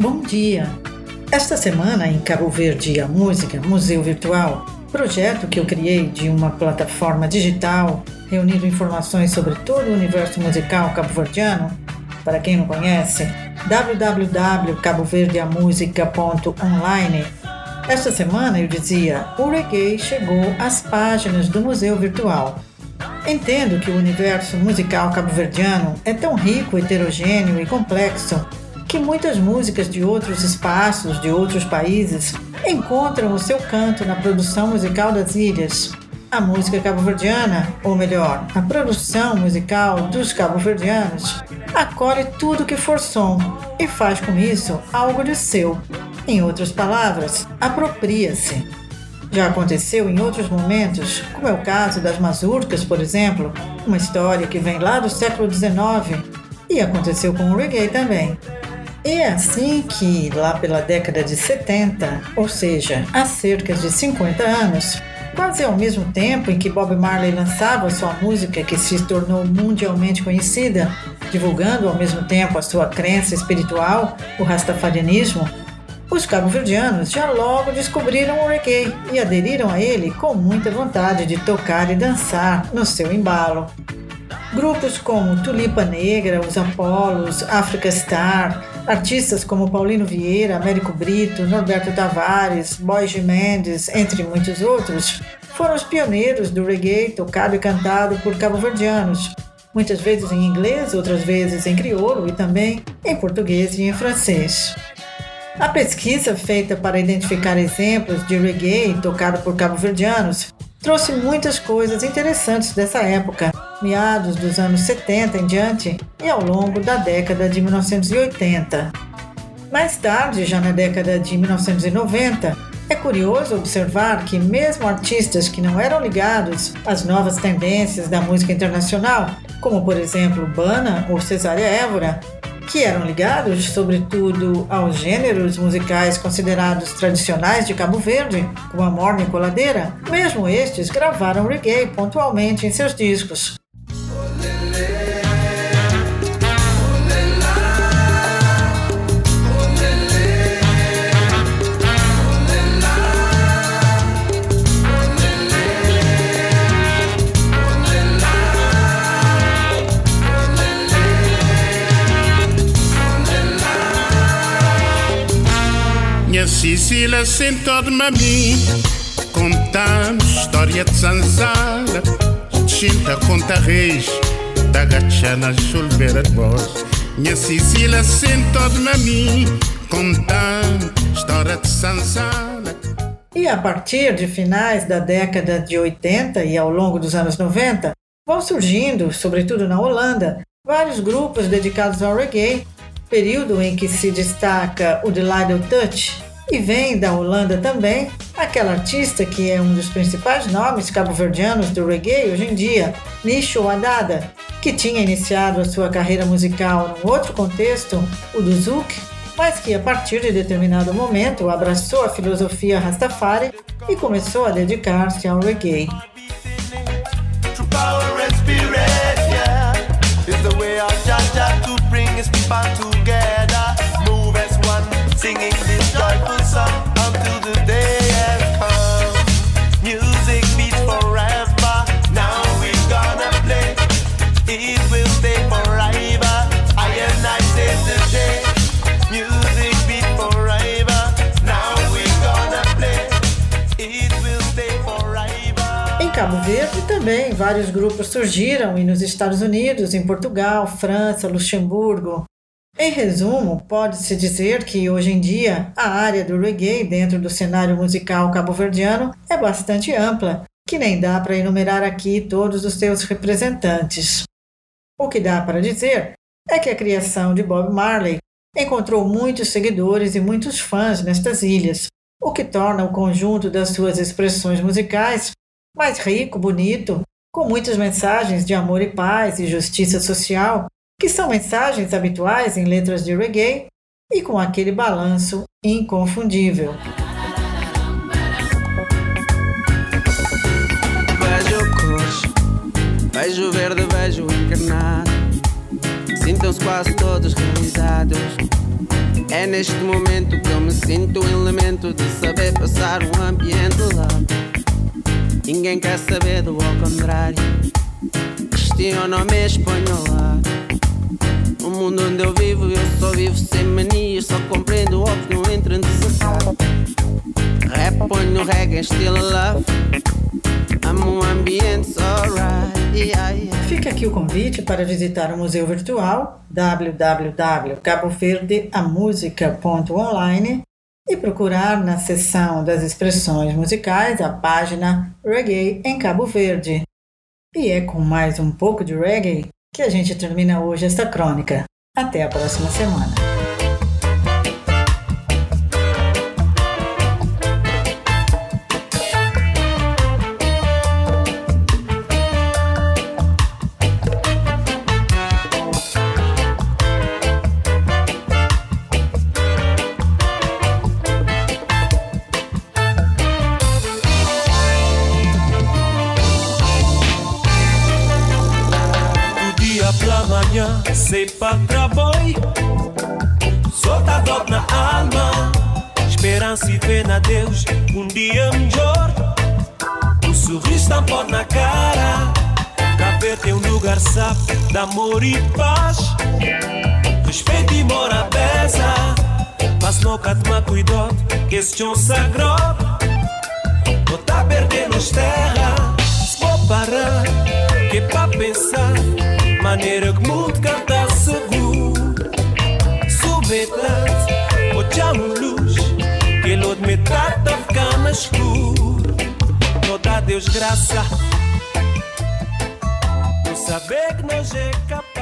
Bom dia! Esta semana em Cabo Verde a Música Museu Virtual, projeto que eu criei de uma plataforma digital reunindo informações sobre todo o universo musical cabo-verdiano. Para quem não conhece, www.caboverdeamusica.online. Esta semana eu dizia: o reggae chegou às páginas do Museu Virtual. Entendo que o universo musical cabo-verdiano é tão rico, heterogêneo e complexo que muitas músicas de outros espaços, de outros países, encontram o seu canto na produção musical das ilhas. A música cabo-verdiana, ou melhor, a produção musical dos cabo-verdianos, acolhe tudo que for som e faz com isso algo de seu. Em outras palavras, apropria-se. Já aconteceu em outros momentos, como é o caso das mazurcas, por exemplo, uma história que vem lá do século XIX, e aconteceu com o reggae também. É assim que, lá pela década de 70, ou seja, há cerca de 50 anos, quase ao mesmo tempo em que Bob Marley lançava sua música que se tornou mundialmente conhecida, divulgando ao mesmo tempo a sua crença espiritual, o rastafarianismo, os cabo-verdianos já logo descobriram o reggae e aderiram a ele com muita vontade de tocar e dançar no seu embalo. Grupos como Tulipa Negra, Os Apolos, Africa Star, artistas como Paulino Vieira, Américo Brito, Norberto Tavares, Boy Mendes, entre muitos outros, foram os pioneiros do reggae tocado e cantado por cabo-verdianos, muitas vezes em inglês, outras vezes em crioulo e também em português e em francês. A pesquisa feita para identificar exemplos de reggae tocado por cabo-verdianos trouxe muitas coisas interessantes dessa época, meados dos anos 70 em diante e ao longo da década de 1980. Mais tarde, já na década de 1990, é curioso observar que, mesmo artistas que não eram ligados às novas tendências da música internacional, como por exemplo Bana ou Cesária Évora, que eram ligados, sobretudo, aos gêneros musicais considerados tradicionais de Cabo Verde, como a morna e coladeira, mesmo estes gravaram reggae pontualmente em seus discos. Sicília sentou-me a mim. Contando história de Zanzara. Chinta conta reis Da gachana chulbeira de voz Minha Sicília sentou-me a mim. Contando história de Zanzara. E a partir de finais da década de 80 e ao longo dos anos 90 vão surgindo, sobretudo na Holanda, vários grupos dedicados ao reggae, período em que se destaca o Delighted Touch, e vem da Holanda também aquela artista que é um dos principais nomes cabo-verdianos do reggae hoje em dia, Nisho Adada, que tinha iniciado a sua carreira musical num outro contexto, o do Zouk, mas que a partir de determinado momento abraçou a filosofia Rastafari e começou a dedicar-se ao reggae. Cabo Verde também vários grupos surgiram e nos Estados Unidos, em Portugal, França, Luxemburgo, em resumo, pode-se dizer que hoje em dia a área do reggae dentro do cenário musical cabo-verdiano é bastante ampla, que nem dá para enumerar aqui todos os seus representantes. O que dá para dizer é que a criação de Bob Marley encontrou muitos seguidores e muitos fãs nestas ilhas, o que torna o conjunto das suas expressões musicais mais rico, bonito, com muitas mensagens de amor e paz e justiça social que são mensagens habituais em letras de reggae e com aquele balanço inconfundível. Vejo cores, vejo verde, vejo encarnado. Sintam-se quase todos realizados. É neste momento que eu me sinto um elemento de saber passar um ambiente lá. Ninguém quer saber do ao contrário. Questiono-me espanholar. No mundo onde eu vivo, eu só vivo sem manias. Só compreendo o que não entra em desafiar. Rap, ponho reggae estilo love. Amo um ambiente alright. Fica aqui o convite para visitar o museu virtual www.caboverdeamusica.online e procurar na seção das expressões musicais a página Reggae em Cabo Verde. E é com mais um pouco de reggae que a gente termina hoje esta crônica. Até a próxima semana. Sei pra trabalho. Solta dor na alma, esperança e fé na Deus. Um dia melhor, o sorriso tampou na cara. Café tem um lugar sabe, de amor e paz. Respeito e mora pesa, mas nunca toma cuidado, que esse é um sagrado. Não tá perdendo as terras, se parar, que pra pensar, maneira que muito canta seguro. Submetade, ou chamo luz, que ele de metade tá ficando escuro. Dá Deus graça, não saber que nós é capaz.